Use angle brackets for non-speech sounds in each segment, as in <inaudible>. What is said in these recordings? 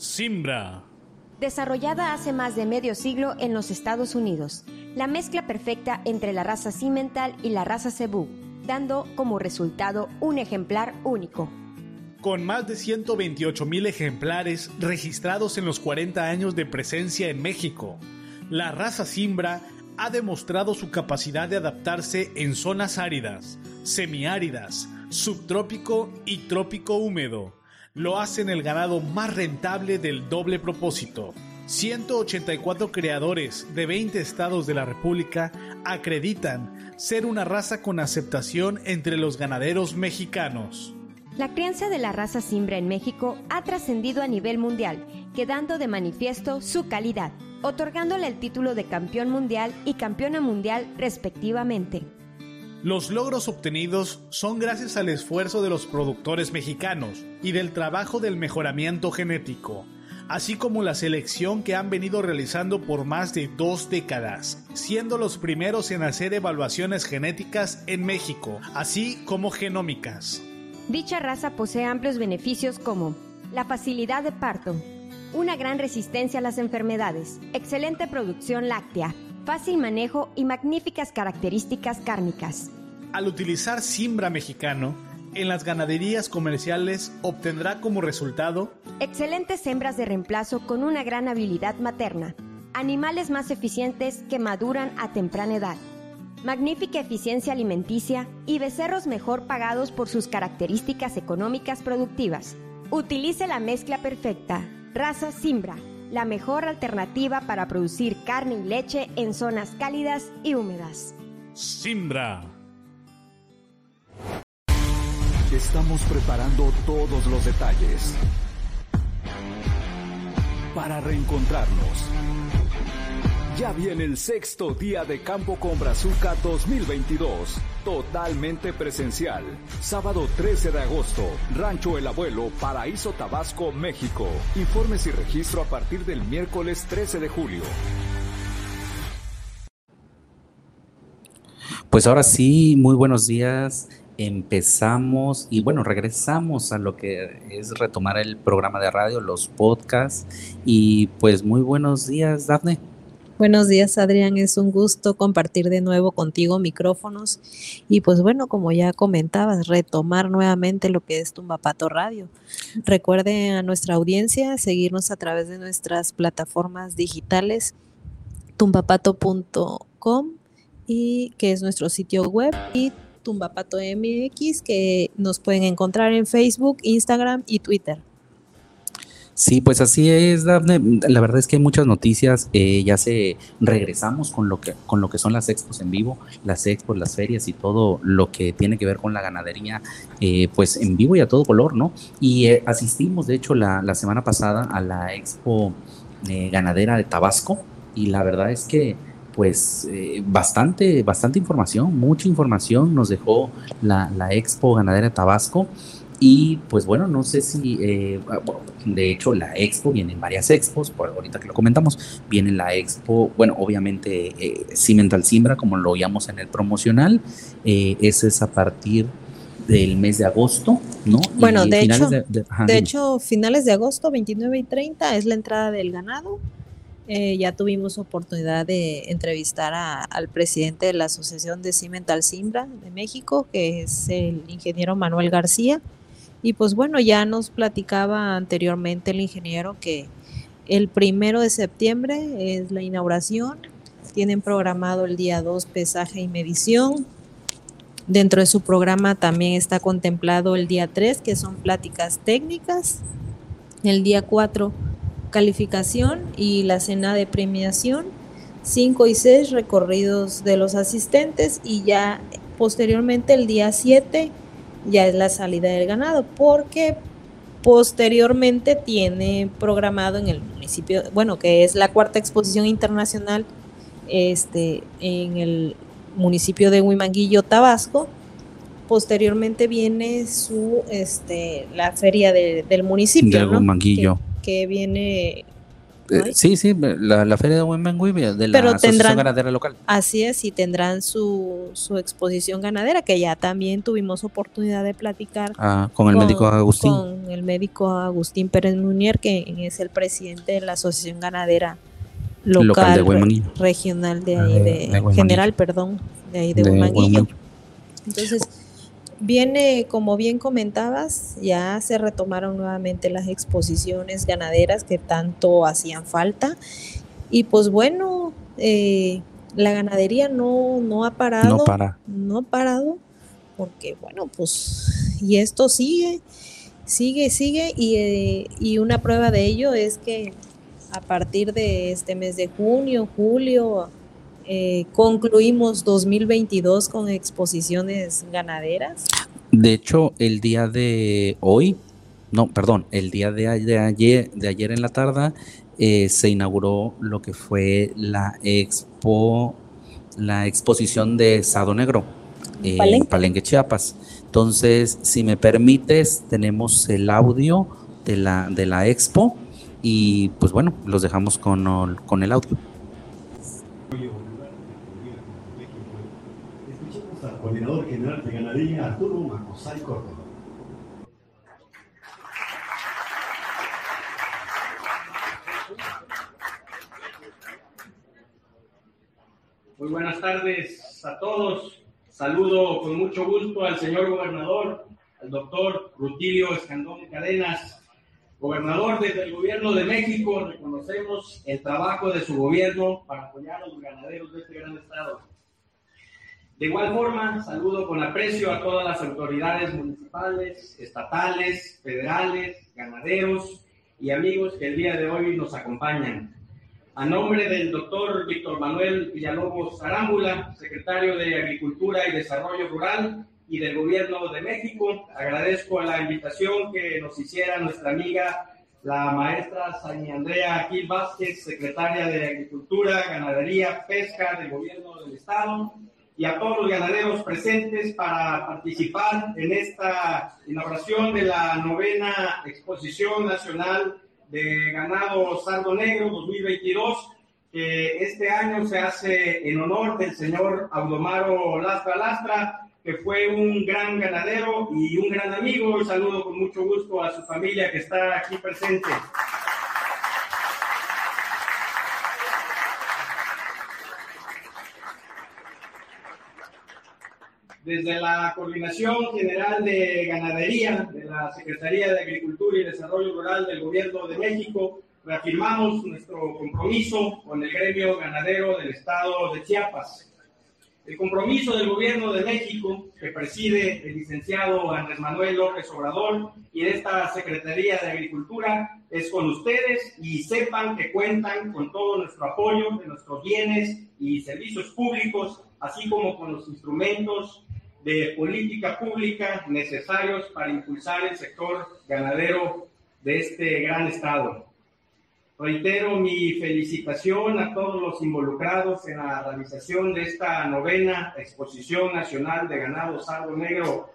Simbra. Desarrollada hace más de medio siglo en los Estados Unidos, la mezcla perfecta entre la raza Simmental y la raza Cebu, dando como resultado un ejemplar único. Con más de 128 mil ejemplares registrados en los 40 años de presencia en México, la raza Simbra ha demostrado su capacidad de adaptarse en zonas áridas, semiáridas, subtrópico y trópico húmedo lo hacen el ganado más rentable del doble propósito. 184 creadores de 20 estados de la República acreditan ser una raza con aceptación entre los ganaderos mexicanos. La crianza de la raza Simbra en México ha trascendido a nivel mundial, quedando de manifiesto su calidad, otorgándole el título de campeón mundial y campeona mundial respectivamente. Los logros obtenidos son gracias al esfuerzo de los productores mexicanos y del trabajo del mejoramiento genético, así como la selección que han venido realizando por más de dos décadas, siendo los primeros en hacer evaluaciones genéticas en México, así como genómicas. Dicha raza posee amplios beneficios como la facilidad de parto, una gran resistencia a las enfermedades, excelente producción láctea, fácil manejo y magníficas características cárnicas. Al utilizar Simbra mexicano, en las ganaderías comerciales obtendrá como resultado excelentes hembras de reemplazo con una gran habilidad materna, animales más eficientes que maduran a temprana edad, magnífica eficiencia alimenticia y becerros mejor pagados por sus características económicas productivas. Utilice la mezcla perfecta, raza Simbra, la mejor alternativa para producir carne y leche en zonas cálidas y húmedas. Simbra. Estamos preparando todos los detalles para reencontrarnos. Ya viene el sexto día de Campo con Brazuca 2022 totalmente presencial. Sábado 13 de agosto, Rancho El Abuelo, Paraíso Tabasco, México. Informes y registro a partir del miércoles 13 de julio. Pues ahora sí, muy buenos días. Empezamos y bueno, regresamos a lo que es retomar el programa de radio, los podcasts. Y pues muy buenos días, Dafne. Buenos días, Adrián. Es un gusto compartir de nuevo contigo micrófonos y pues bueno, como ya comentabas, retomar nuevamente lo que es Tumbapato Radio. Recuerden a nuestra audiencia seguirnos a través de nuestras plataformas digitales tumbapato.com y que es nuestro sitio web y Tumbapato MX que nos pueden encontrar en Facebook, Instagram y Twitter. Sí, pues así es, Daphne. La verdad es que hay muchas noticias. Eh, ya se regresamos con lo que con lo que son las expos en vivo, las expos, las ferias y todo lo que tiene que ver con la ganadería, eh, pues en vivo y a todo color, ¿no? Y eh, asistimos, de hecho, la, la, semana pasada a la expo ganadera de Tabasco y la verdad es que pues bastante, bastante información, mucha información nos dejó la, la expo ganadera de Tabasco. Y pues bueno, no sé si, eh, ah, de hecho la expo, vienen varias expos, por ahorita que lo comentamos, viene la expo, bueno, obviamente eh, Cimental Simbra, como lo oíamos en el promocional, eh, ese es a partir del mes de agosto, ¿no? Bueno, de hecho, de, hecho, finales de agosto, 29 y 30 es la entrada del ganado. Eh, ya tuvimos oportunidad de entrevistar al presidente de la Asociación de Cimental Simbra de México, que es el ingeniero Manuel García y pues bueno, ya nos platicaba anteriormente el ingeniero que el primero de septiembre es la inauguración. Tienen programado el día 2 pesaje y medición. Dentro de su programa también está contemplado el día 3, que son pláticas técnicas. El día 4, calificación y la cena de premiación. 5 y 6, recorridos de los asistentes. Y ya posteriormente el día 7, ya es la salida del ganado, porque posteriormente tiene programado en el municipio, bueno, que es la cuarta exposición internacional este, en el municipio de Huimanguillo, Tabasco. Posteriormente viene su, este, la feria del municipio. Huimanguillo. Que, viene Eh, sí, sí, la, feria de Huemenguy de la Asociación Ganadera Local. Así es, y tendrán su, su, exposición ganadera, que ya también tuvimos oportunidad de platicar. Ah, con el médico Agustín. Con el médico Agustín Pérez Munier, que es el presidente de la Asociación Ganadera Local, regional de ahí, de, general, perdón, de ahí de, de Entonces, Viene, como bien comentabas, ya se retomaron nuevamente las exposiciones ganaderas que tanto hacían falta. Y pues bueno, eh, la ganadería no, no ha parado. No para. No ha parado, porque bueno, pues, y esto sigue, sigue, sigue, y, eh, y una prueba de ello es que a partir de este mes de junio, julio, eh, concluimos 2022 con exposiciones ganaderas. De hecho, el día de hoy, no, perdón, el día de, ayer, de ayer en la tarde eh, se inauguró lo que fue la expo, la exposición de Sado Negro en Palenque. Chiapas. Entonces, si me permites, tenemos el audio de la, de la expo y pues bueno, los dejamos con, con el audio. Coordinador general de ganadería Arturo Macosay Córdoba. Muy buenas tardes a todos. Saludo con mucho gusto al señor gobernador, al doctor Rutilio Escandón Cadenas. Gobernador desde el gobierno de México, reconocemos el trabajo de su gobierno para apoyar a los ganaderos de este gran estado. De igual forma, saludo con aprecio a todas las autoridades municipales, estatales, federales, ganaderos y amigos que el día de hoy nos acompañan. A nombre del doctor Víctor Manuel Villalobos Arámbula, secretario de Agricultura y Desarrollo Rural y del Gobierno de México, agradezco la invitación que nos hiciera nuestra amiga la maestra Sani Andrea Gil Vázquez, secretaria de Agricultura, Ganadería, Pesca del Gobierno del Estado, y a todos los ganaderos presentes para participar en esta inauguración de la novena Exposición Nacional de Ganado Sardo Negro 2022, que este año se hace en honor del señor Audomaro Lastra Lastra, que fue un gran ganadero y un gran amigo. Y saludo con mucho gusto a su familia que está aquí presente. Desde la Coordinación General de Ganadería de la Secretaría de Agricultura y Desarrollo Rural del Gobierno de México, reafirmamos nuestro compromiso con el gremio ganadero del estado de Chiapas. El compromiso del Gobierno de México, que preside el licenciado Andrés Manuel López Obrador y de esta Secretaría de Agricultura, es con ustedes y sepan que cuentan con todo nuestro apoyo de nuestros bienes y servicios públicos, así como con los instrumentos de política pública necesarios para impulsar el sector ganadero de este gran estado. Reitero mi felicitación a todos los involucrados en la realización de esta novena Exposición Nacional de Ganado Sardo Negro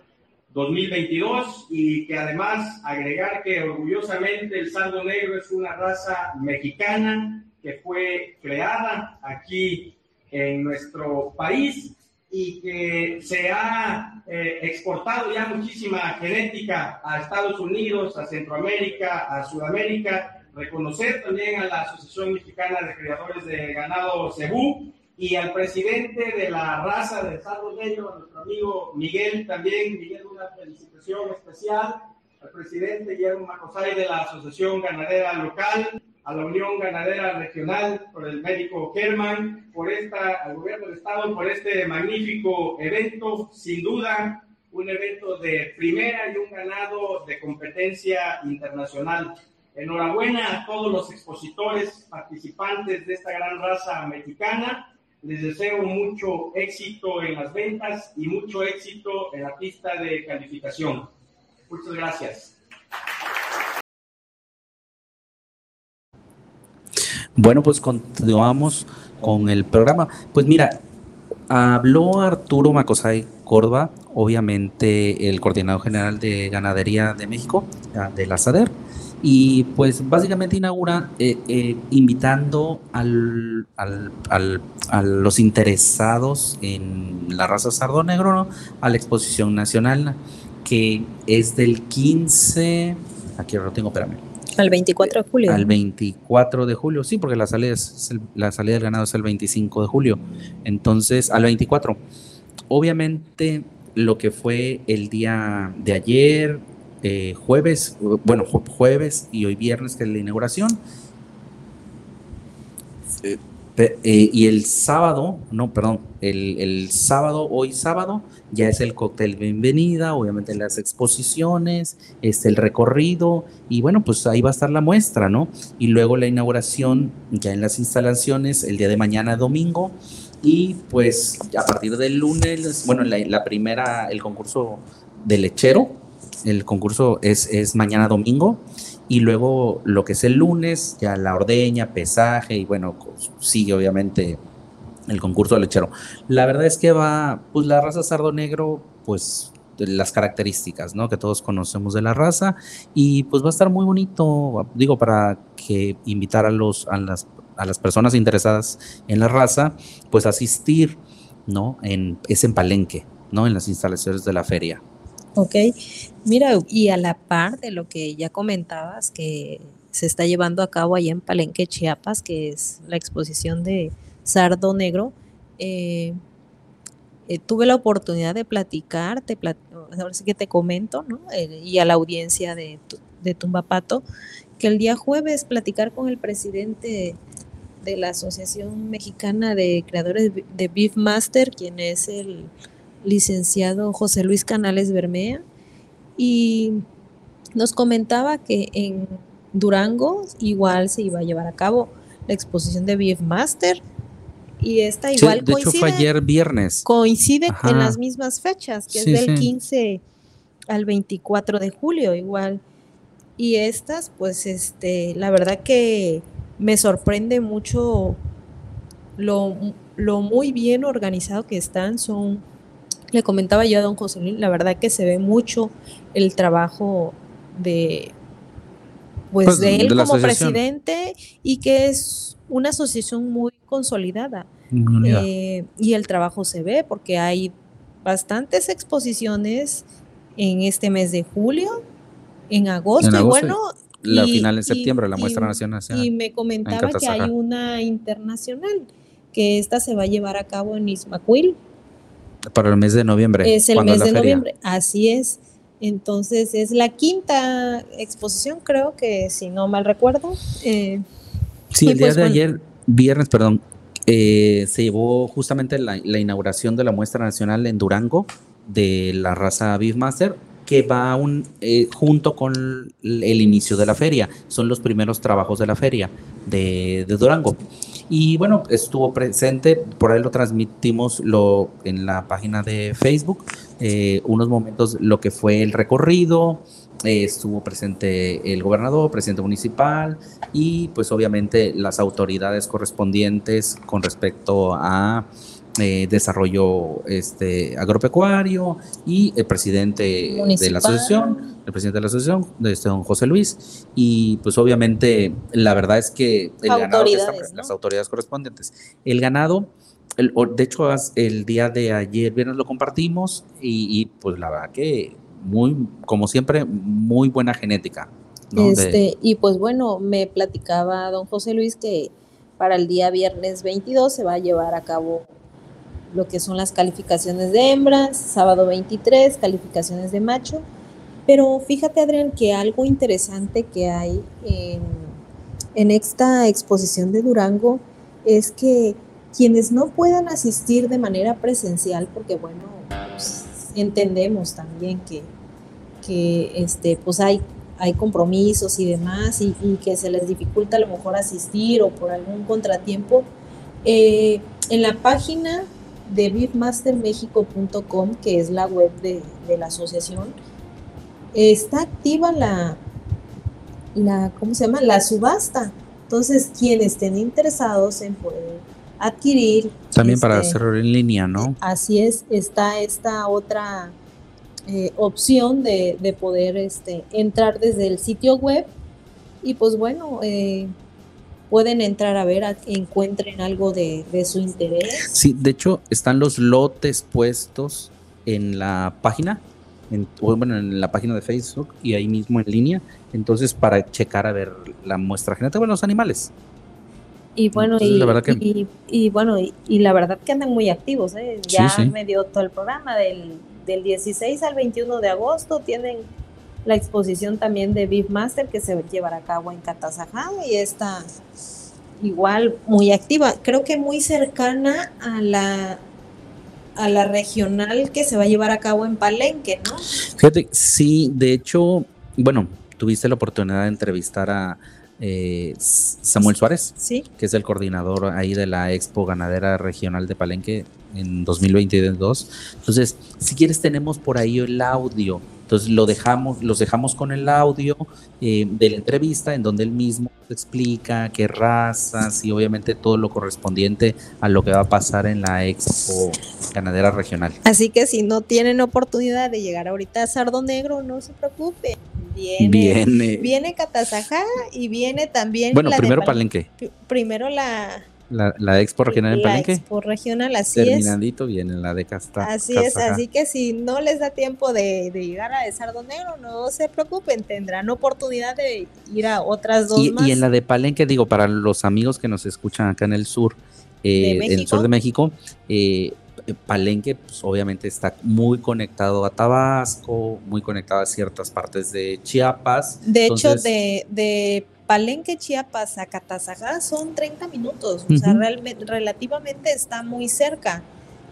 2022 y que además agregar que orgullosamente el sardo negro es una raza mexicana que fue creada aquí en nuestro país y que se ha eh, exportado ya muchísima genética a Estados Unidos, a Centroamérica, a Sudamérica. Reconocer también a la Asociación Mexicana de Criadores de Ganado Cebú y al presidente de la raza del Sardo Negro, a nuestro amigo Miguel también. Miguel, una felicitación especial al presidente Guillermo Macosay de la Asociación Ganadera Local a la Unión Ganadera Regional, por el médico Kerman, por esta, al gobierno del Estado, por este magnífico evento, sin duda un evento de primera y un ganado de competencia internacional. Enhorabuena a todos los expositores participantes de esta gran raza mexicana. Les deseo mucho éxito en las ventas y mucho éxito en la pista de calificación. Muchas gracias. Bueno, pues continuamos con el programa. Pues mira, habló Arturo Macosay Córdoba, obviamente el coordinador general de ganadería de México, de la Y pues básicamente inaugura eh, eh, invitando al, al, al, a los interesados en la raza sardo negro a la exposición nacional que es del 15, aquí lo tengo, espérame. Al 24 de julio. Al 24 de julio, sí, porque la salida, es la salida del ganado es el 25 de julio. Entonces, al 24. Obviamente, lo que fue el día de ayer, eh, jueves, bueno, jueves y hoy viernes, que es la inauguración. Eh, eh, y el sábado, no, perdón, el, el, sábado, hoy sábado, ya es el cóctel bienvenida, obviamente las exposiciones, este, el recorrido, y bueno, pues ahí va a estar la muestra, ¿no? Y luego la inauguración ya en las instalaciones el día de mañana, domingo, y pues a partir del lunes, bueno, la, primera, el concurso de lechero, el concurso es, es mañana domingo, y luego lo que es el lunes, ya la ordeña, pesaje y bueno, sigue obviamente el concurso lechero. La verdad es que va, pues la raza sardo negro, pues las características, ¿no? Que todos conocemos de la raza y pues va a estar muy bonito, digo, para que invitar a los, a las, a las personas interesadas en la raza, pues asistir, ¿no? En, es en Palenque, ¿no? En las instalaciones de la feria. Ok, mira, y a la par de lo que ya comentabas que se está llevando a cabo allá en Palenque, Chiapas, que es la exposición de Sardo Negro, eh, eh, tuve la oportunidad de platicar, te ahora sí que te comento, ¿no? Eh, y a la audiencia de, de Tumbapato, que el día jueves platicar con el presidente de la Asociación Mexicana de Creadores de Beef Master, quien es el licenciado José Luis Canales Bermea, y nos comentaba que en Durango igual se iba a llevar a cabo la exposición de BF Master y esta igual de coincide. Hecho fue ayer viernes. Coincide en las mismas fechas, que es del 15 al 24 de julio igual. Y estas, pues, este, la verdad que me sorprende mucho lo, lo muy bien organizado que están. Son le comentaba yo a don José Luis, la verdad que se ve mucho el trabajo de pues, pues de él como presidente y que es una asociación muy consolidada. Eh, y el trabajo se ve porque hay bastantes exposiciones en este mes de julio, en agosto, y bueno, la final en septiembre, la muestra nacional. Y me comentaba que hay una internacional, que esta se va a llevar a cabo en Ismaquil, para el mes de noviembre. Es el mes de noviembre, así es. Entonces es la quinta exposición, creo que si no mal recuerdo. Eh, sí, el día pues de ayer, viernes, perdón, eh, se llevó justamente la, inauguración de la muestra nacional en Durango de la raza Beefmaster, que va un, eh, junto con el inicio de la feria. Son los primeros trabajos de la feria de, de Durango. Y bueno, estuvo presente, por ahí lo transmitimos lo, en la página de Facebook, eh, unos momentos lo que fue el recorrido, eh, estuvo presente el gobernador, presidente municipal y pues obviamente las autoridades correspondientes con respecto a eh, desarrollo este, agropecuario y el presidente de la asociación, el presidente de la asociación, este, don José Luis, y pues obviamente la verdad es que el autoridades, las autoridades correspondientes, el ganado, de hecho el día de ayer viernes lo compartimos y, pues la verdad que muy, como siempre, muy buena genética. Este, y pues bueno, me platicaba don José Luis que para el día viernes 22 se va a llevar a cabo lo que son las calificaciones de hembras, sábado 23, calificaciones de macho. Pero fíjate, Adrián, que algo interesante que hay en, esta exposición de Durango es que quienes no puedan asistir de manera presencial, porque bueno, pues, entendemos también que, que este, pues hay, hay compromisos y demás, y, que se les dificulta a lo mejor asistir o por algún contratiempo, eh, en la página de beefmastermexico.com, que es la web de, la asociación, está activa la, la, ¿cómo se llama? La subasta. Entonces, quienes estén interesados en poder adquirir. También para este, hacerlo en línea, ¿no? Así es, está esta otra eh, opción de, poder este, entrar desde el sitio web y pues bueno, eh, pueden entrar a ver, a, encuentren algo de, su interés. Sí, de hecho están los lotes puestos en la página, en, bueno, en la página de Facebook y ahí mismo en línea, entonces para checar a ver la muestra genética de los animales. Y bueno, y, la y, bueno, y, la verdad que andan muy activos, ¿eh? ya me dio todo el programa del, del 16 al 21 de agosto, tienen la exposición también de Beefmaster que se llevará a cabo en Catazajá y está igual muy activa, creo que muy cercana a la a la regional que se va a llevar a cabo en Palenque, ¿no? Fíjate, sí, de hecho, bueno, tuviste la oportunidad de entrevistar a eh, Samuel Suárez, ¿Sí? que es el coordinador ahí de la Expo Ganadera Regional de Palenque en 2022. Entonces, si quieres tenemos por ahí el audio entonces lo dejamos, los dejamos con el audio eh, de la entrevista en donde él mismo explica qué razas y obviamente todo lo correspondiente a lo que va a pasar en la Expo Ganadera Regional. Así que si no tienen oportunidad de llegar ahorita a Sardo Negro, no se preocupen. Viene, viene, viene Catazajá y viene también. Bueno, primero Palenque. Primero la, la, la, Expo Regional en Palenque. La Expo Regional, así Terminandito viene la de Casta. Así es, así que si no les da tiempo de, llegar a Sardo Negro, no se preocupen, tendrán oportunidad de ir a otras dos y, más. Y en la de Palenque, digo, para los amigos que nos escuchan acá en el sur, eh, en el sur de México, eh, Palenque pues, obviamente está muy conectado a Tabasco, muy conectado a ciertas partes de Chiapas. De hecho, de, de Palenque, Chiapas a Catazajá son 30 minutos, o sea, realmente, relativamente está muy cerca.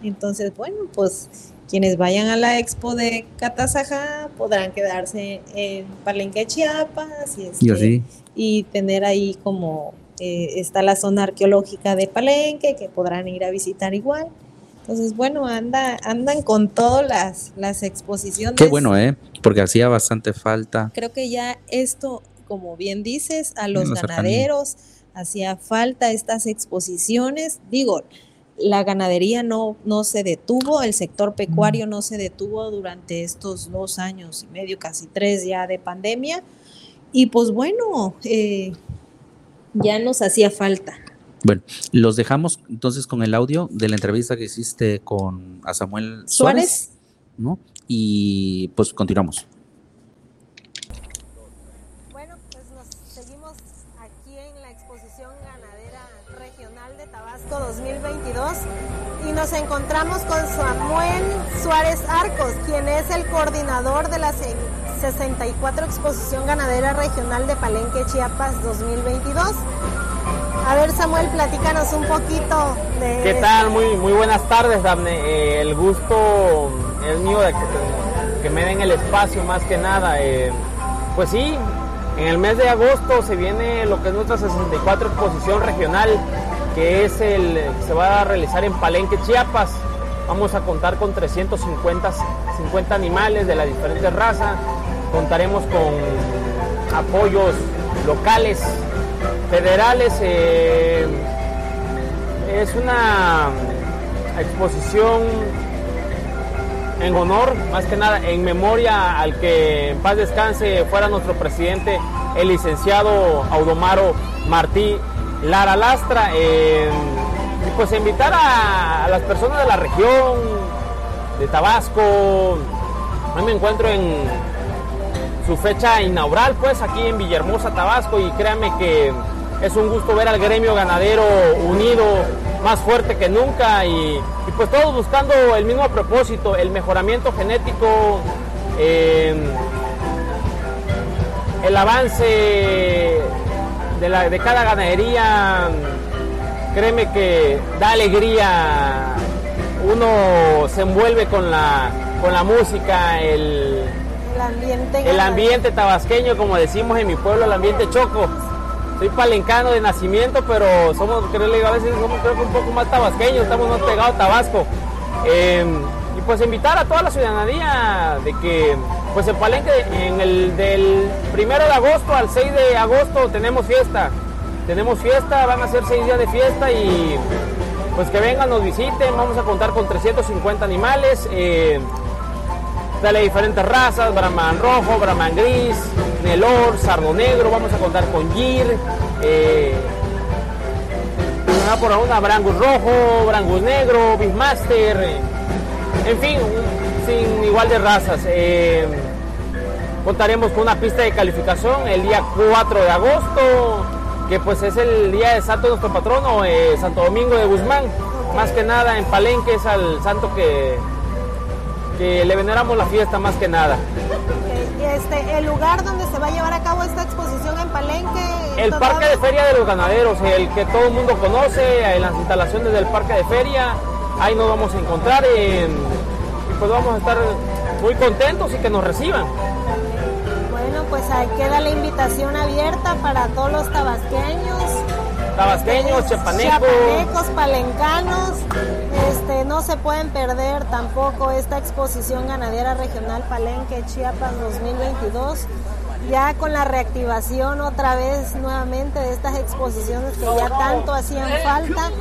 Entonces, bueno, pues quienes vayan a la expo de Catazajá podrán quedarse en Palenque, Chiapas y, este, y tener ahí como eh, está la zona arqueológica de Palenque que podrán ir a visitar igual. Entonces, bueno, anda, andan con todas las, las exposiciones. Qué bueno, ¿eh? Porque hacía bastante falta. Creo que ya esto como bien dices, a los ganaderos, hacía falta estas exposiciones. Digo, la ganadería no, no se detuvo, el sector pecuario no se detuvo durante estos dos años y medio, casi tres ya de pandemia. Y pues bueno, eh, ya nos hacía falta. Bueno, los dejamos entonces con el audio de la entrevista que hiciste con a Samuel Suárez, Suárez. ¿no? Y pues continuamos. 2022 y nos encontramos con Samuel Suárez Arcos, quien es el coordinador de la 64 Exposición Ganadera Regional de Palenque, Chiapas 2022. A ver, Samuel, platícanos un poquito de... ¿Qué tal? Muy, muy buenas tardes, Daphne. Eh, el gusto es mío de que, me den el espacio más que nada. Eh, pues sí, en el mes de agosto se viene lo que es nuestra 64 exposición regional, que es el se va a realizar en Palenque, Chiapas. Vamos a contar con 350 50 animales de las diferentes razas. Contaremos con apoyos locales, federales. Eh, es una exposición en honor, más que nada, en memoria al que en paz descanse fuera nuestro presidente, el licenciado Audomaro Martí Lara Lastra. y pues invitar a, las personas de la región, de Tabasco. Me encuentro en su fecha inaugural, pues aquí en Villahermosa, Tabasco, y créanme que es un gusto ver al gremio ganadero unido, más fuerte que nunca y, pues todos buscando el mismo propósito, el mejoramiento genético, em, el avance de, la, de cada ganadería, créeme que da alegría, uno se envuelve con la, con la música, el, el ambiente, el ambiente tabasqueño, como decimos en mi pueblo, el ambiente choco. Soy palencano de nacimiento, pero somos, creo, a veces somos creo que un poco más tabasqueños, estamos más pegados a Tabasco. Em, y pues invitar a toda la ciudadanía de que pues el Palenque en el del primero de agosto al 6 de agosto tenemos fiesta. Tenemos fiesta, van a ser seis días de fiesta y pues que vengan, nos visiten, vamos a contar con 350 animales. Eh, de diferentes razas, Brahman rojo, Brahman gris, Nelor, Sardo negro, vamos a contar con Gir, eh, por una Brangus rojo, Brangus negro, Beastmaster, eh, en fin, sin igual de razas. Eh, contaremos con una pista de calificación el día 4 de agosto, que pues es el día de santo de nuestro patrono, eh, Santo Domingo de Guzmán. Más que nada en Palenque es al santo que, que le veneramos la fiesta más que nada. Este, el lugar donde se va a llevar a cabo esta exposición en Palenque. El Parque de Feria de los Ganaderos, el que todo el mundo conoce, en las instalaciones del Parque de Feria, ahí nos vamos a encontrar y pues vamos a estar muy contentos y que nos reciban. Bueno, pues ahí queda la invitación abierta para todos los tabasqueños. Tabasqueños, chapanecos. Chapanecos, palencanos. Este, no se pueden perder tampoco esta exposición ganadera regional Palenque Chiapas 2022 ya con la reactivación otra vez nuevamente de estas exposiciones que ya tanto hacían falta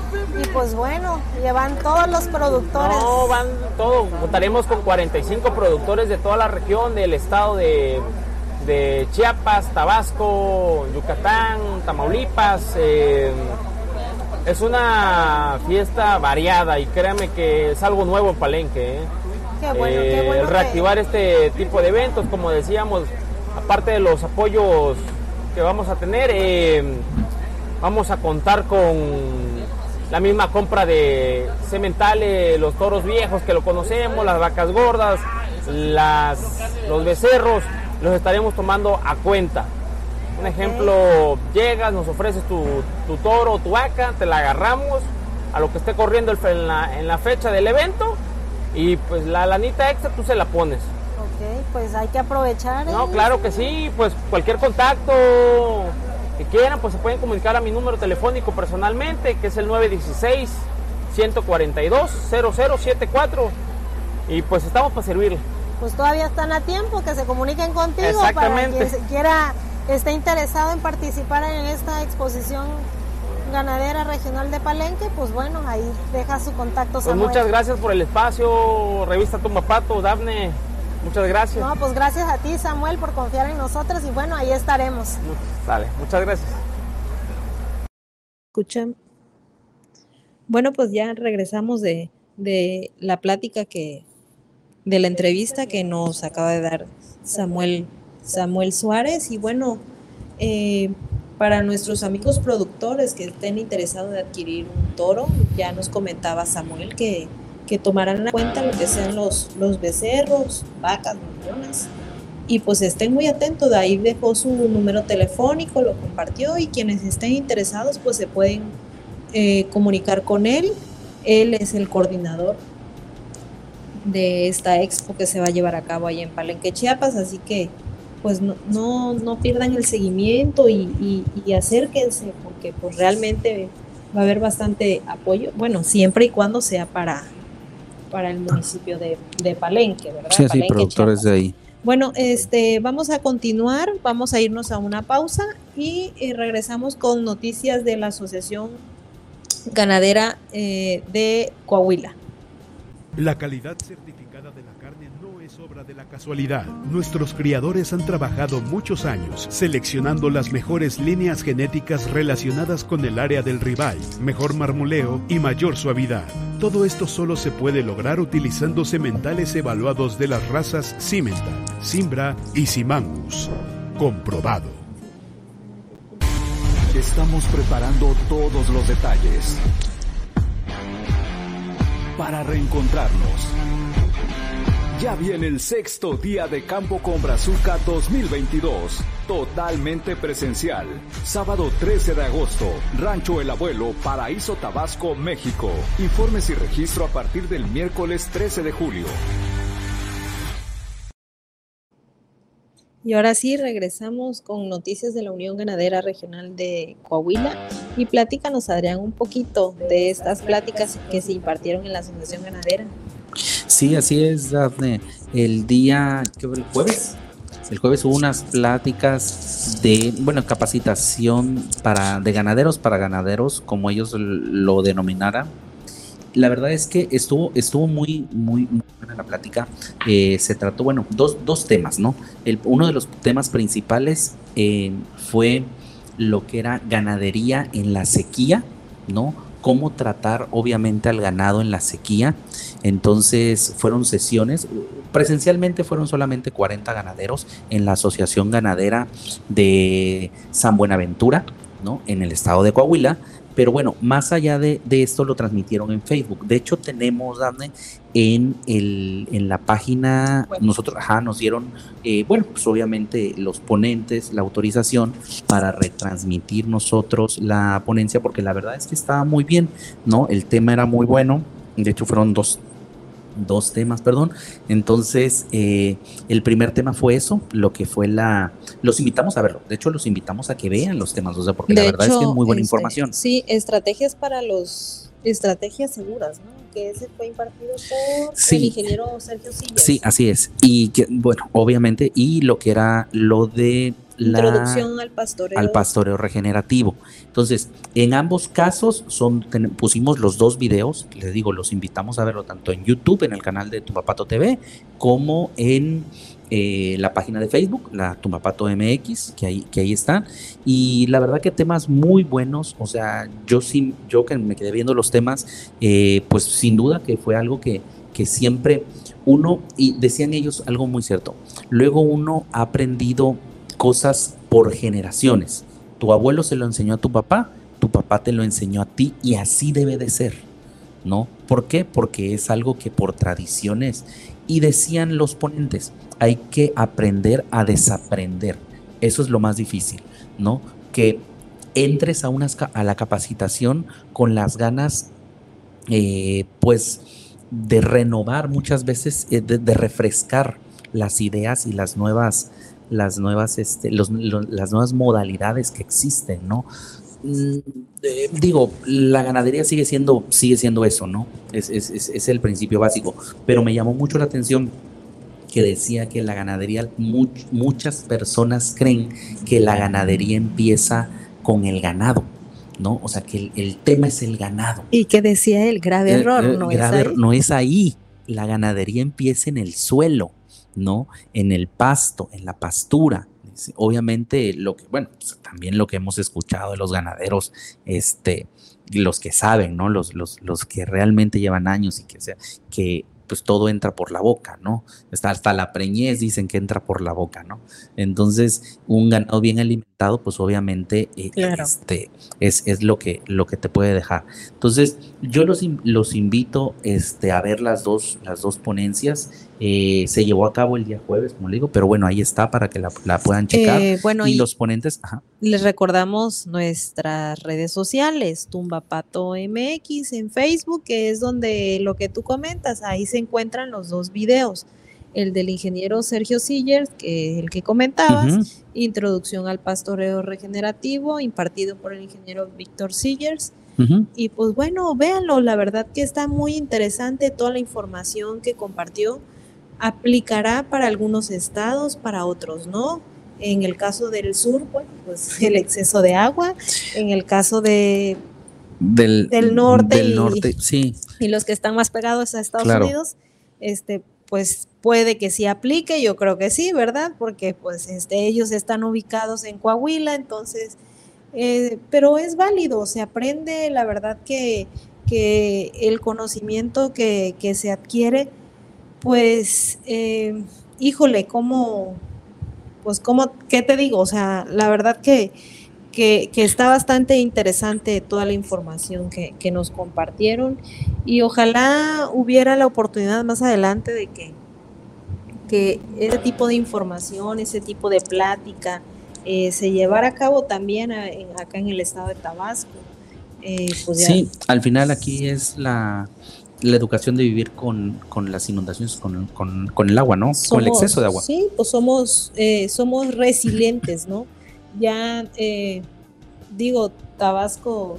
y pues bueno, llevan todos los productores. No, van todos, contaremos con 45 productores de toda la región del estado de, Chiapas, Tabasco, Yucatán, Tamaulipas. Eh, es una fiesta variada y créame que es algo nuevo en Palenque. ¿eh? Qué bueno, qué eh, bueno reactivar este tipo de eventos, como decíamos, aparte de los apoyos que vamos a tener, eh, vamos a contar con la misma compra de sementales, los toros viejos que lo conocemos, las vacas gordas, las, los becerros, los estaremos tomando a cuenta. Un ejemplo, llegas, nos ofreces tu, tu toro tu vaca, te la agarramos a lo que esté corriendo en la, en la fecha del evento y pues la lanita extra tú se la pones pues hay que aprovechar. No, ¿eh? claro que sí, pues cualquier contacto que quieran, pues se pueden comunicar a mi número telefónico personalmente, que es el 916 142 0074 y pues estamos para servirle. Pues todavía están a tiempo que se comuniquen contigo para quien quiera esté interesado en participar en esta exposición ganadera regional de Palenque, pues bueno, ahí deja su contacto. Pues muchas gracias por el espacio, revista Tumapato, Dafne. Muchas gracias. No, pues gracias a ti, Samuel, por confiar en nosotros y bueno, ahí estaremos. Vale, muchas gracias. Escuchan. Bueno, pues ya regresamos de, la plática que, de la entrevista que nos acaba de dar Samuel, Samuel Suárez. Y bueno, eh, para nuestros amigos productores que estén interesados de adquirir un toro, ya nos comentaba Samuel que que tomarán en cuenta lo que sean los, los becerros, vacas, millones. Y pues estén muy atentos, de ahí dejó su número telefónico, lo compartió y quienes estén interesados pues se pueden eh, comunicar con él. Él es el coordinador de esta expo que se va a llevar a cabo ahí en Palenque, Chiapas, así que pues no, no, pierdan el seguimiento y, y, acérquense porque pues realmente va a haber bastante apoyo, bueno, siempre y cuando sea para, para el municipio de, Palenque, ¿verdad? Sí, sí, productores de ahí. Bueno, este, vamos a continuar, vamos a irnos a una pausa y, eh, regresamos con noticias de la Asociación Ganadera eh, de Coahuila. La calidad certificada de de la casualidad. Nuestros criadores han trabajado muchos años seleccionando las mejores líneas genéticas relacionadas con el área del rival, mejor marmoleo y mayor suavidad. Todo esto solo se puede lograr utilizando sementales evaluados de las razas Cimental, Simbra y Simangus. Comprobado. Estamos preparando todos los detalles para reencontrarnos ya viene el sexto día de Campo con Brazuca 2022, totalmente presencial. Sábado 13 de agosto, Rancho El Abuelo, Paraíso Tabasco, México. Informes y registro a partir del miércoles 13 de julio. Y ahora sí, regresamos con noticias de la Unión Ganadera Regional de Coahuila. Y platícanos, Adrián, un poquito de estas pláticas que se impartieron en la Asociación Ganadera. Sí, así es, Dafne. El día, ¿qué fue el jueves? El jueves hubo unas pláticas de, bueno, capacitación para, de ganaderos para ganaderos, como ellos lo denominaran. la verdad es que estuvo, estuvo muy, muy, muy buena la plática. Eh, se trató, bueno, dos, dos temas, ¿no? Uno de los temas principales eh, fue lo que era ganadería en la sequía, ¿no? Cómo tratar obviamente al ganado en la sequía. Entonces fueron sesiones, presencialmente fueron solamente 40 ganaderos en la Asociación Ganadera de San Buenaventura, ¿no? En el estado de Coahuila. Pero bueno, más allá de, esto lo transmitieron en Facebook. De hecho, tenemos, Dafne, en, el, en la página, nosotros, ajá, nos dieron, eh, bueno, pues obviamente los ponentes, la autorización para retransmitir nosotros la ponencia, porque la verdad es que estaba muy bien, ¿no? El tema era muy bueno. De hecho, fueron dos, dos temas, perdón. Entonces, eh, el primer tema fue eso, lo que fue la... Los invitamos a verlo, de hecho los invitamos a que vean los temas, o sea, porque la verdad es que es muy buena este, información. Sí, estrategias para los... Estrategias seguras, ¿no? Que ese fue impartido por el ingeniero Sergio Sillas. Sí, así es. Y que, bueno, obviamente, y lo que era lo de Introducción al pastoreo. Al pastoreo regenerativo. Entonces, en ambos casos son, pusimos los dos videos, les digo, los invitamos a verlo tanto en YouTube, en el canal de Tumapato TV, como en eh, la página de Facebook, la Tumapato MX, que ahí, que ahí están. Y la verdad que temas muy buenos, o sea, yo sí, yo que me quedé viendo los temas, eh, pues sin duda que fue algo que, que siempre uno, y decían ellos algo muy cierto, luego uno ha aprendido cosas por generaciones. Tu abuelo se lo enseñó a tu papá, tu papá te lo enseñó a ti y así debe de ser, ¿no? ¿Por qué? Porque es algo que por tradiciones. Y decían los ponentes, hay que aprender a desaprender. Eso es lo más difícil, ¿no? Que entres a, a la capacitación con las ganas, eh, pues, de renovar muchas veces, eh, de refrescar las ideas y las nuevas las nuevas, este, las nuevas modalidades que existen, ¿no? Mm, eh, digo, la ganadería sigue siendo, sigue siendo eso, ¿no? Es, es, el principio básico. Pero me llamó mucho la atención que decía que la ganadería, muchas personas creen que la ganadería empieza con el ganado. ¿no? O sea, que el, tema es el ganado. Y que decía el grave error, no, es ahí. no es ahí. La ganadería empieza en el suelo. ¿No? En el pasto, en la pastura. Obviamente, lo que, bueno, pues, también lo que hemos escuchado de los ganaderos, este, los que saben, ¿no? Los, los, los que realmente llevan años y que, sea, que pues todo entra por la boca, ¿no? Hasta, hasta la preñez dicen que entra por la boca, ¿no? Entonces, un ganado bien alimentado, pues obviamente eh, este, es, es, lo, que, lo que te puede dejar. Entonces, yo los, los invito este, a ver las dos, las dos ponencias eh, se llevó a cabo el día jueves, como le digo, pero bueno, ahí está para que la, puedan checar. Eh, bueno, y, los ponentes, les recordamos nuestras redes sociales, Tumbapato MX en Facebook, que es donde lo que tú comentas, ahí se encuentran los dos videos. El del ingeniero Sergio Sillers, que es el que comentabas, Introducción al pastoreo regenerativo, impartido por el ingeniero Víctor Sillers. Y pues bueno, véanlo, la verdad que está muy interesante toda la información que compartió aplicará para algunos estados, para otros no. En el caso del sur, pues <laughs> el exceso de agua. En el caso de del, norte, y, norte sí. y los que están más pegados a Estados Unidos, este, pues puede que sí aplique, yo creo que sí, ¿verdad? Porque pues este, ellos están ubicados en Coahuila, entonces, eh, pero es válido, se aprende, la verdad que, que el conocimiento que, que se adquiere pues, eh, híjole, ¿cómo, pues, cómo, qué te digo? O sea, la verdad que, que, está bastante interesante toda la información que, nos compartieron y ojalá hubiera la oportunidad más adelante de que, que ese tipo de información, ese tipo de plática eh, se llevara a cabo también acá en el estado de Tabasco. Eh, pues sí, al final aquí es la la educación de vivir con, las inundaciones, con, con, el agua, ¿no? con el exceso de agua. Sí, pues somos, eh, somos resilientes, ¿no? Ya, eh, digo, Tabasco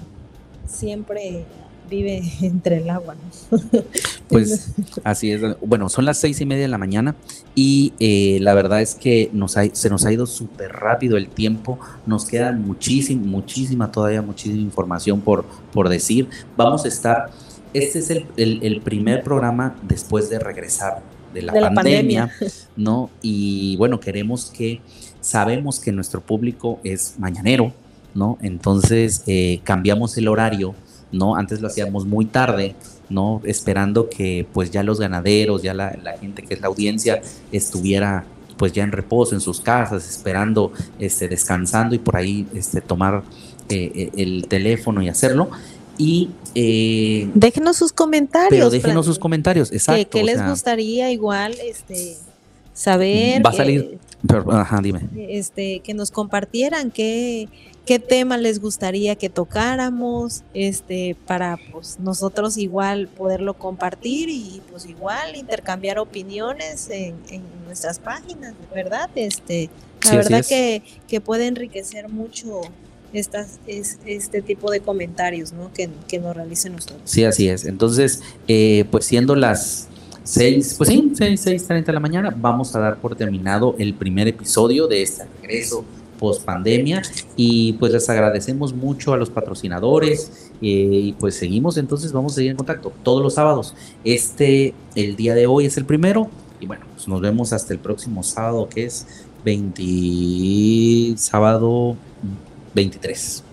siempre vive <laughs> entre el agua, ¿no? <laughs> Pues así es. Bueno, son las seis y media de la mañana y eh, la verdad es que nos se nos ha ido súper rápido el tiempo. Nos queda muchísima, muchísima, todavía muchísima información por, por decir. Vamos a estar este es el, primer programa después de regresar de la, pandemia, ¿no? Y bueno, queremos que, sabemos que nuestro público es mañanero, ¿no? Entonces eh, cambiamos el horario, ¿no? Antes lo hacíamos muy tarde, ¿no? Esperando que pues ya los ganaderos, ya la, gente que es la audiencia estuviera pues ya en reposo en sus casas, esperando, este, descansando y por ahí este, tomar eh, eh, el teléfono y hacerlo. Y eh, déjenos sus comentarios. Pero déjenos sus comentarios, exacto. ¿Qué, les gustaría igual este, saber? Va a salir, ajá, dime. Este, que nos compartieran qué, qué tema les gustaría que tocáramos, este, para pues nosotros igual poderlo compartir y pues igual intercambiar opiniones en, nuestras páginas, ¿verdad? Este, la verdad que, que puede enriquecer mucho estas, es, este tipo de comentarios ¿no? que, nos realicen ustedes. Sí, así es. Entonces, eh, pues siendo las 6, pues sí, 6, 6.30 de la mañana, vamos a dar por terminado el primer episodio de este regreso post pandemia y pues les agradecemos mucho a los patrocinadores eh, y pues seguimos entonces vamos a seguir en contacto todos los sábados este el día de hoy es el primero y bueno pues nos vemos hasta el próximo sábado que es 20 sábado 23,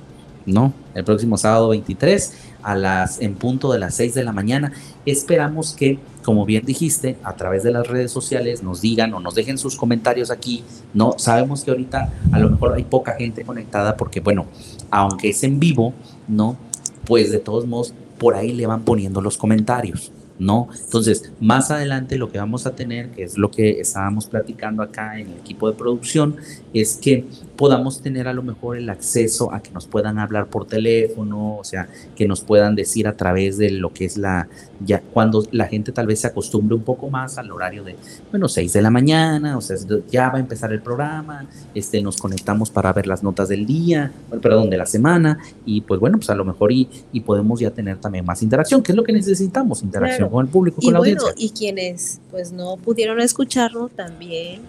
¿no? El próximo sábado 23 a las en punto de las 6 de la mañana. Esperamos que, como bien dijiste, a través de las redes sociales nos digan o nos dejen sus comentarios aquí. No sabemos que ahorita a lo mejor hay poca gente conectada porque bueno, aunque es en vivo, no, pues de todos modos por ahí le van poniendo los comentarios. ¿No? Entonces, más adelante lo que vamos a tener, que es lo que estábamos platicando acá en el equipo de producción, es que podamos tener a lo mejor el acceso a que nos puedan hablar por teléfono, o sea, que nos puedan decir a través de lo que es la, ya cuando la gente tal vez se acostumbre un poco más al horario de, bueno, 6 de la mañana, o sea, ya va a empezar el programa, este, nos conectamos para ver las notas del día, perdón, de la semana, y pues bueno, pues a lo mejor y, y podemos ya tener también más interacción, que es lo que necesitamos, interacción con el público, con la audiencia. Y quienes pues no pudieron escucharlo también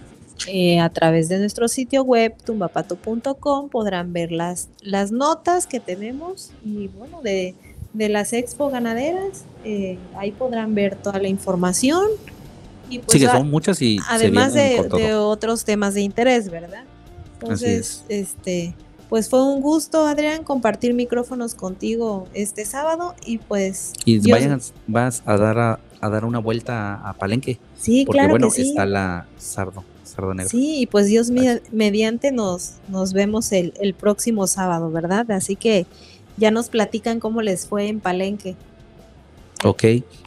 eh, a través de nuestro sitio web tumbapato.com podrán ver las, las notas que tenemos y bueno, de, las expo ganaderas, eh, ahí podrán ver toda la información. Y pues, sí, que son muchas y además de, otros temas de interés, ¿verdad? Entonces, este, pues fue un gusto, Adrián, compartir micrófonos contigo este sábado y pues... Y vayan, vas a dar a, dar una vuelta a, Palenque. Sí, porque, claro bueno, que sí. está la Sardo. Sí, y pues Dios mediante nos, nos vemos el, el próximo sábado, ¿verdad? Así que ya nos platican cómo les fue en Palenque. Ok,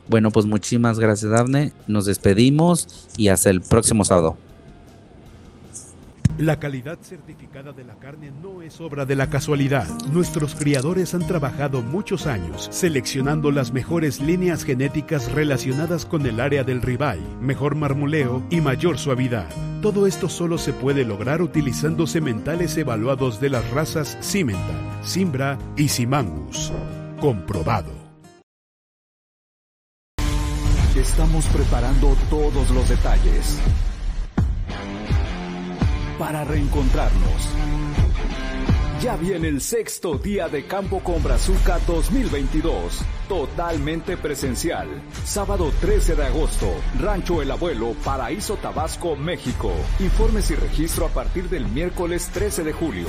bueno, pues muchísimas gracias, Dafne. Nos despedimos y hasta el próximo sábado. La calidad certificada de la carne no es obra de la casualidad. Nuestros criadores han trabajado muchos años seleccionando las mejores líneas genéticas relacionadas con el área del ribeye, mejor marmoleo y mayor suavidad. Todo esto solo se puede lograr utilizando sementales evaluados de las razas Cimental, Simbra y Simangus. Comprobado. Estamos preparando todos los detalles para reencontrarnos. Ya viene el sexto día de Campo con Brazuca 2022, totalmente presencial. Sábado 13 de agosto, Rancho El Abuelo, Paraíso Tabasco, México. Informes y registro a partir del miércoles 13 de julio.